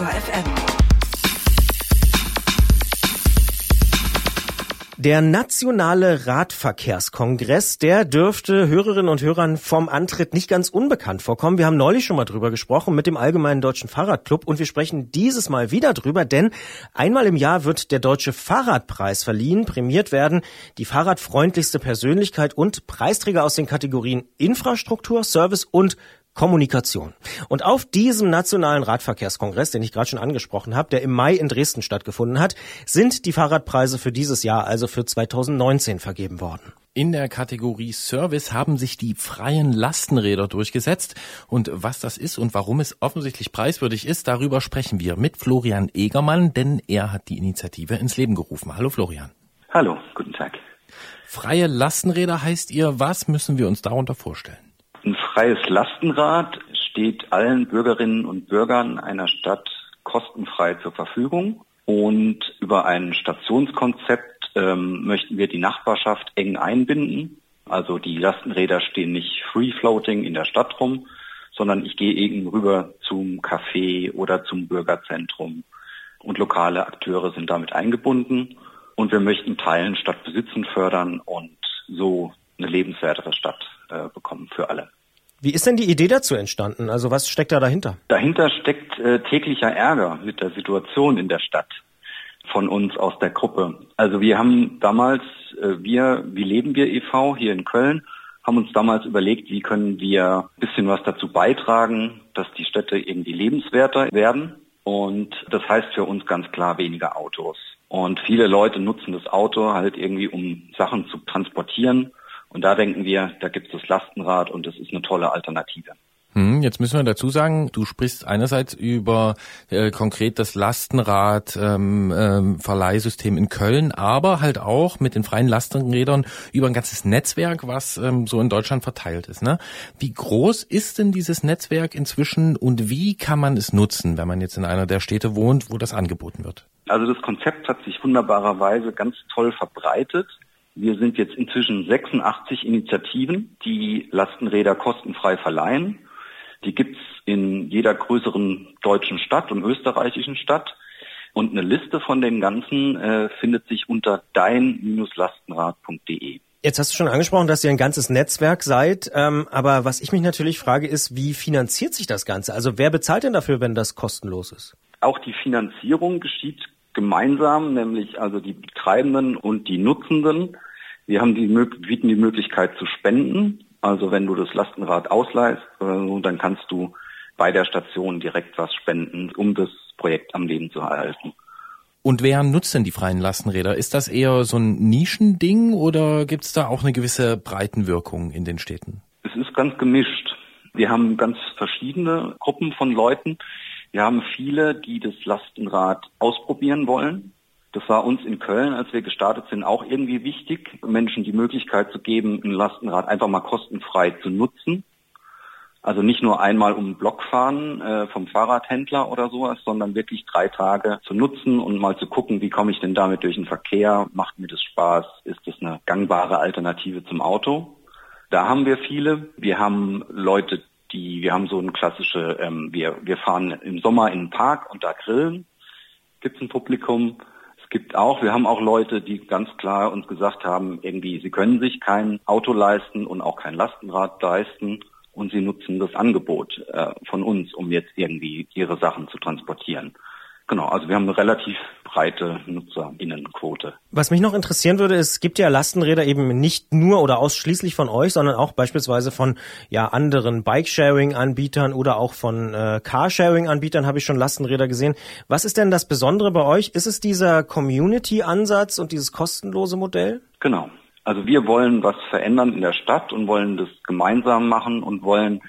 Detektor FM. Der Nationale Radverkehrskongress, der dürfte Hörerinnen und Hörern vom Antritt nicht ganz unbekannt vorkommen. Wir haben neulich schon mal drüber gesprochen mit dem Allgemeinen Deutschen Fahrradclub und wir sprechen dieses Mal wieder drüber, denn einmal im Jahr wird der Deutsche Fahrradpreis verliehen, prämiert werden die fahrradfreundlichste Persönlichkeit und Preisträger aus den Kategorien Infrastruktur, Service und Kommunikation. Und auf diesem nationalen Radverkehrskongress, den ich gerade schon angesprochen habe, der im Mai in Dresden stattgefunden hat, sind die Fahrradpreise für dieses Jahr, also für 2019, vergeben worden. In der Kategorie Service haben sich die freien Lastenräder durchgesetzt. Und was das ist und warum es offensichtlich preiswürdig ist, darüber sprechen wir mit Florian Egermann, denn er hat die Initiative ins Leben gerufen. Hallo Florian. Hallo, guten Tag. Freie Lastenräder heißt ihr, was müssen wir uns darunter vorstellen? Freies Lastenrad steht allen Bürgerinnen und Bürgern einer Stadt kostenfrei zur Verfügung. Und über ein Stationskonzept ähm, möchten wir die Nachbarschaft eng einbinden. Also die Lastenräder stehen nicht free floating in der Stadt rum, sondern ich gehe eben rüber zum Café oder zum Bürgerzentrum. Und lokale Akteure sind damit eingebunden. Und wir möchten Teilen statt Besitzen fördern und so eine lebenswertere Stadt äh, bekommen für alle. Wie ist denn die Idee dazu entstanden? Also was steckt da dahinter? Dahinter steckt äh, täglicher Ärger mit der Situation in der Stadt von uns aus der Gruppe. Also wir haben damals, äh, wir, wie leben wir e.V. hier in Köln, haben uns damals überlegt, wie können wir ein bisschen was dazu beitragen, dass die Städte irgendwie lebenswerter werden. Und das heißt für uns ganz klar weniger Autos. Und viele Leute nutzen das Auto halt irgendwie, um Sachen zu transportieren und da denken wir, da gibt es das Lastenrad und das ist eine tolle Alternative. Hm, jetzt müssen wir dazu sagen, du sprichst einerseits über äh, konkret das Lastenrad ähm, ähm, in Köln, aber halt auch mit den freien Lastenrädern über ein ganzes Netzwerk, was ähm, so in Deutschland verteilt ist. Ne? Wie groß ist denn dieses Netzwerk inzwischen und wie kann man es nutzen, wenn man jetzt in einer der Städte wohnt, wo das angeboten wird? Also das Konzept hat sich wunderbarerweise ganz toll verbreitet. Wir sind jetzt inzwischen 86 Initiativen, die Lastenräder kostenfrei verleihen. Die gibt's in jeder größeren deutschen Stadt und österreichischen Stadt. Und eine Liste von den ganzen äh, findet sich unter dein-lastenrad.de. Jetzt hast du schon angesprochen, dass ihr ein ganzes Netzwerk seid, ähm, aber was ich mich natürlich frage, ist, wie finanziert sich das Ganze? Also wer bezahlt denn dafür, wenn das kostenlos ist? Auch die Finanzierung geschieht gemeinsam, nämlich also die Betreibenden und die Nutzenden. Wir haben die, bieten die Möglichkeit zu spenden. Also wenn du das Lastenrad ausleihst, äh, dann kannst du bei der Station direkt was spenden, um das Projekt am Leben zu erhalten. Und wer nutzt denn die freien Lastenräder? Ist das eher so ein Nischending oder gibt es da auch eine gewisse Breitenwirkung in den Städten? Es ist ganz gemischt. Wir haben ganz verschiedene Gruppen von Leuten. Wir haben viele, die das Lastenrad ausprobieren wollen. Das war uns in Köln, als wir gestartet sind, auch irgendwie wichtig, Menschen die Möglichkeit zu geben, ein Lastenrad einfach mal kostenfrei zu nutzen. Also nicht nur einmal um den Block fahren äh, vom Fahrradhändler oder sowas, sondern wirklich drei Tage zu nutzen und mal zu gucken, wie komme ich denn damit durch den Verkehr, macht mir das Spaß, ist das eine gangbare Alternative zum Auto. Da haben wir viele. Wir haben Leute, die, wir haben so ein klassische, ähm, wir, wir fahren im Sommer in den Park und da grillen. Gibt es ein Publikum gibt auch, wir haben auch Leute, die ganz klar uns gesagt haben, irgendwie, sie können sich kein Auto leisten und auch kein Lastenrad leisten und sie nutzen das Angebot äh, von uns, um jetzt irgendwie ihre Sachen zu transportieren. Genau, also wir haben eine relativ breite Nutzerinnenquote. Was mich noch interessieren würde, es gibt ja Lastenräder eben nicht nur oder ausschließlich von euch, sondern auch beispielsweise von ja anderen Bikesharing-Anbietern oder auch von äh, Carsharing-Anbietern habe ich schon Lastenräder gesehen. Was ist denn das Besondere bei euch? Ist es dieser Community-Ansatz und dieses kostenlose Modell? Genau. Also wir wollen was verändern in der Stadt und wollen das gemeinsam machen und wollen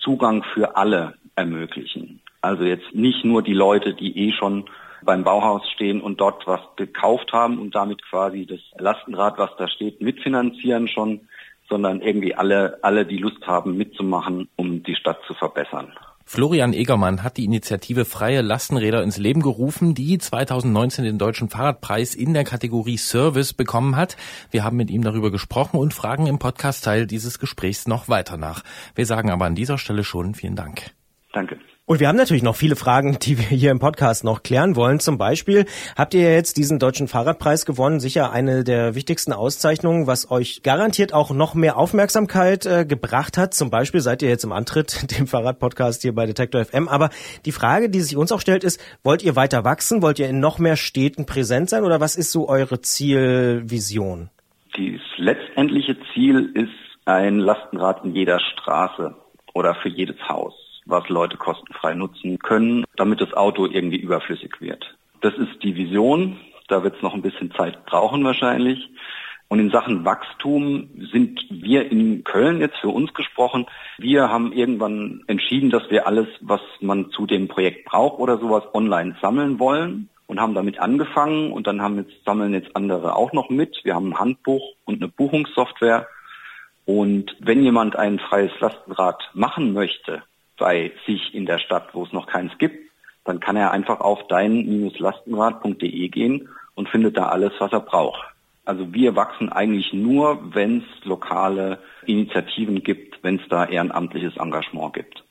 Zugang für alle ermöglichen. Also jetzt nicht nur die Leute, die eh schon beim Bauhaus stehen und dort was gekauft haben und damit quasi das Lastenrad, was da steht, mitfinanzieren schon, sondern irgendwie alle, alle, die Lust haben, mitzumachen, um die Stadt zu verbessern. Florian Egermann hat die Initiative Freie Lastenräder ins Leben gerufen, die 2019 den Deutschen Fahrradpreis in der Kategorie Service bekommen hat. Wir haben mit ihm darüber gesprochen und fragen im Podcast-Teil dieses Gesprächs noch weiter nach. Wir sagen aber an dieser Stelle schon vielen Dank. Danke. Und wir haben natürlich noch viele Fragen, die wir hier im Podcast noch klären wollen. Zum Beispiel habt ihr jetzt diesen deutschen Fahrradpreis gewonnen, sicher eine der wichtigsten Auszeichnungen, was euch garantiert auch noch mehr Aufmerksamkeit äh, gebracht hat. Zum Beispiel seid ihr jetzt im Antritt dem Fahrradpodcast hier bei Detektor FM. Aber die Frage, die sich uns auch stellt, ist, wollt ihr weiter wachsen? Wollt ihr in noch mehr Städten präsent sein? Oder was ist so eure Zielvision? Das letztendliche Ziel ist ein Lastenrad in jeder Straße oder für jedes Haus was Leute kostenfrei nutzen können, damit das Auto irgendwie überflüssig wird. Das ist die Vision. Da wird es noch ein bisschen Zeit brauchen wahrscheinlich. Und in Sachen Wachstum sind wir in Köln jetzt für uns gesprochen. Wir haben irgendwann entschieden, dass wir alles, was man zu dem Projekt braucht oder sowas online sammeln wollen und haben damit angefangen und dann haben jetzt, sammeln jetzt andere auch noch mit. Wir haben ein Handbuch und eine Buchungssoftware. Und wenn jemand ein freies Lastenrad machen möchte, bei sich in der Stadt, wo es noch keins gibt, dann kann er einfach auf dein-lastenrad.de gehen und findet da alles, was er braucht. Also wir wachsen eigentlich nur, wenn es lokale Initiativen gibt, wenn es da ehrenamtliches Engagement gibt.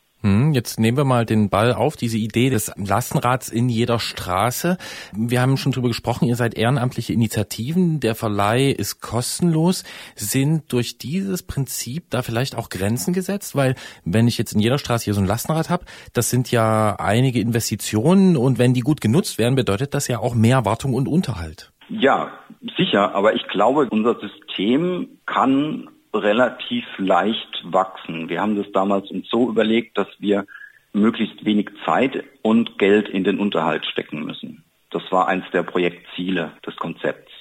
Jetzt nehmen wir mal den Ball auf, diese Idee des Lastenrads in jeder Straße. Wir haben schon drüber gesprochen, ihr seid ehrenamtliche Initiativen, der Verleih ist kostenlos. Sind durch dieses Prinzip da vielleicht auch Grenzen gesetzt? Weil wenn ich jetzt in jeder Straße hier so ein Lastenrad habe, das sind ja einige Investitionen und wenn die gut genutzt werden, bedeutet das ja auch mehr Wartung und Unterhalt. Ja, sicher, aber ich glaube, unser System kann relativ leicht wachsen. Wir haben das damals uns so überlegt, dass wir möglichst wenig Zeit und Geld in den Unterhalt stecken müssen. Das war eins der Projektziele des Konzepts.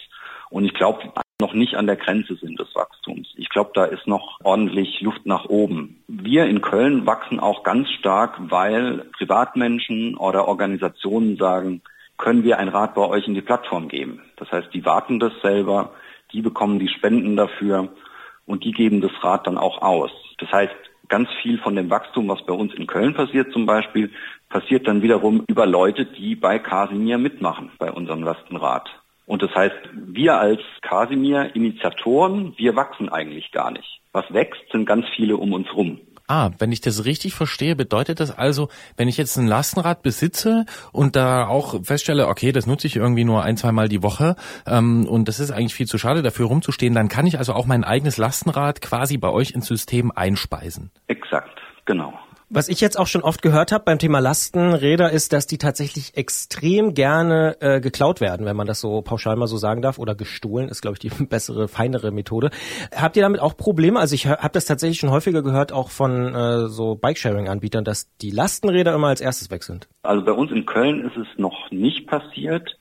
Und ich glaube, noch nicht an der Grenze sind des Wachstums. Ich glaube, da ist noch ordentlich Luft nach oben. Wir in Köln wachsen auch ganz stark, weil Privatmenschen oder Organisationen sagen, können wir ein Rad bei euch in die Plattform geben. Das heißt, die warten das selber, die bekommen die Spenden dafür und die geben das Rad dann auch aus. Das heißt, ganz viel von dem Wachstum, was bei uns in Köln passiert zum Beispiel, passiert dann wiederum über Leute, die bei Casimir mitmachen, bei unserem Lastenrad. Und das heißt, wir als Casimir-Initiatoren, wir wachsen eigentlich gar nicht. Was wächst, sind ganz viele um uns rum. Ah, wenn ich das richtig verstehe, bedeutet das also, wenn ich jetzt ein Lastenrad besitze und da auch feststelle, okay, das nutze ich irgendwie nur ein, zwei Mal die Woche ähm, und das ist eigentlich viel zu schade, dafür rumzustehen, dann kann ich also auch mein eigenes Lastenrad quasi bei euch ins System einspeisen. Exakt, genau. Was ich jetzt auch schon oft gehört habe beim Thema Lastenräder ist, dass die tatsächlich extrem gerne äh, geklaut werden, wenn man das so pauschal mal so sagen darf, oder gestohlen ist, glaube ich, die bessere, feinere Methode. Habt ihr damit auch Probleme? Also ich habe das tatsächlich schon häufiger gehört, auch von äh, so Bikesharing-Anbietern, dass die Lastenräder immer als erstes weg sind. Also bei uns in Köln ist es noch nicht passiert.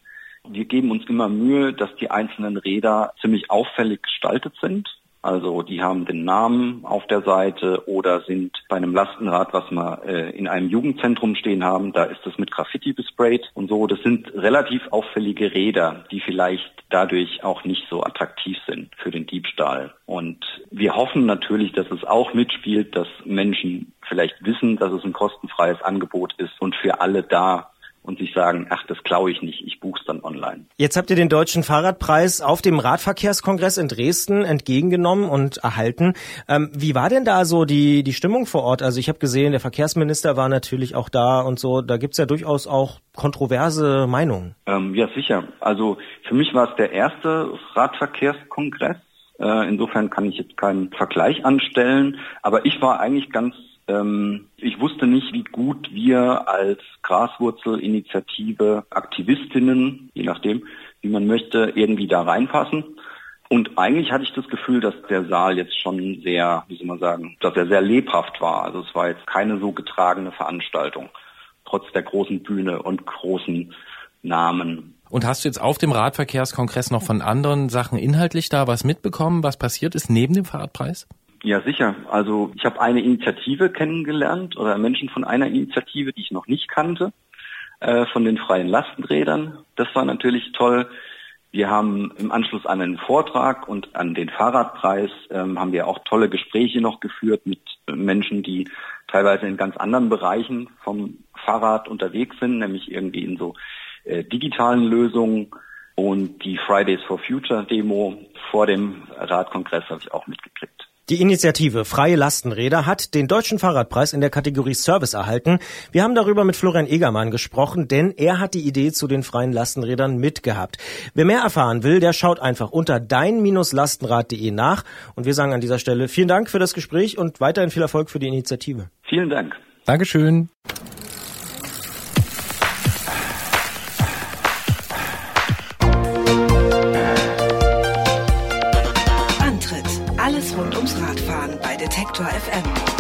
Wir geben uns immer Mühe, dass die einzelnen Räder ziemlich auffällig gestaltet sind. Also die haben den Namen auf der Seite oder sind bei einem Lastenrad, was wir äh, in einem Jugendzentrum stehen haben, da ist das mit Graffiti besprayt und so. Das sind relativ auffällige Räder, die vielleicht dadurch auch nicht so attraktiv sind für den Diebstahl. Und wir hoffen natürlich, dass es auch mitspielt, dass Menschen vielleicht wissen, dass es ein kostenfreies Angebot ist und für alle da und sich sagen, ach, das klaue ich nicht, ich buche es dann online. Jetzt habt ihr den Deutschen Fahrradpreis auf dem Radverkehrskongress in Dresden entgegengenommen und erhalten. Ähm, wie war denn da so die, die Stimmung vor Ort? Also ich habe gesehen, der Verkehrsminister war natürlich auch da und so. Da gibt's ja durchaus auch kontroverse Meinungen. Ähm, ja, sicher. Also für mich war es der erste Radverkehrskongress. Äh, insofern kann ich jetzt keinen Vergleich anstellen. Aber ich war eigentlich ganz ähm, ich wusste nicht, wie gut wir als Graswurzelinitiative Aktivistinnen, je nachdem, wie man möchte, irgendwie da reinpassen. Und eigentlich hatte ich das Gefühl, dass der Saal jetzt schon sehr, wie soll man sagen, dass er sehr lebhaft war. Also es war jetzt keine so getragene Veranstaltung, trotz der großen Bühne und großen Namen. Und hast du jetzt auf dem Radverkehrskongress noch von anderen Sachen inhaltlich da was mitbekommen, was passiert ist neben dem Fahrradpreis? Ja, sicher. Also ich habe eine Initiative kennengelernt oder Menschen von einer Initiative, die ich noch nicht kannte, äh, von den freien Lastenrädern. Das war natürlich toll. Wir haben im Anschluss an einen Vortrag und an den Fahrradpreis ähm, haben wir auch tolle Gespräche noch geführt mit Menschen, die teilweise in ganz anderen Bereichen vom Fahrrad unterwegs sind, nämlich irgendwie in so äh, digitalen Lösungen. Und die Fridays for Future Demo vor dem Radkongress habe ich auch mitgekriegt. Die Initiative Freie Lastenräder hat den Deutschen Fahrradpreis in der Kategorie Service erhalten. Wir haben darüber mit Florian Egermann gesprochen, denn er hat die Idee zu den freien Lastenrädern mitgehabt. Wer mehr erfahren will, der schaut einfach unter dein-lastenrad.de nach. Und wir sagen an dieser Stelle vielen Dank für das Gespräch und weiterhin viel Erfolg für die Initiative. Vielen Dank. Dankeschön. Detektor FM.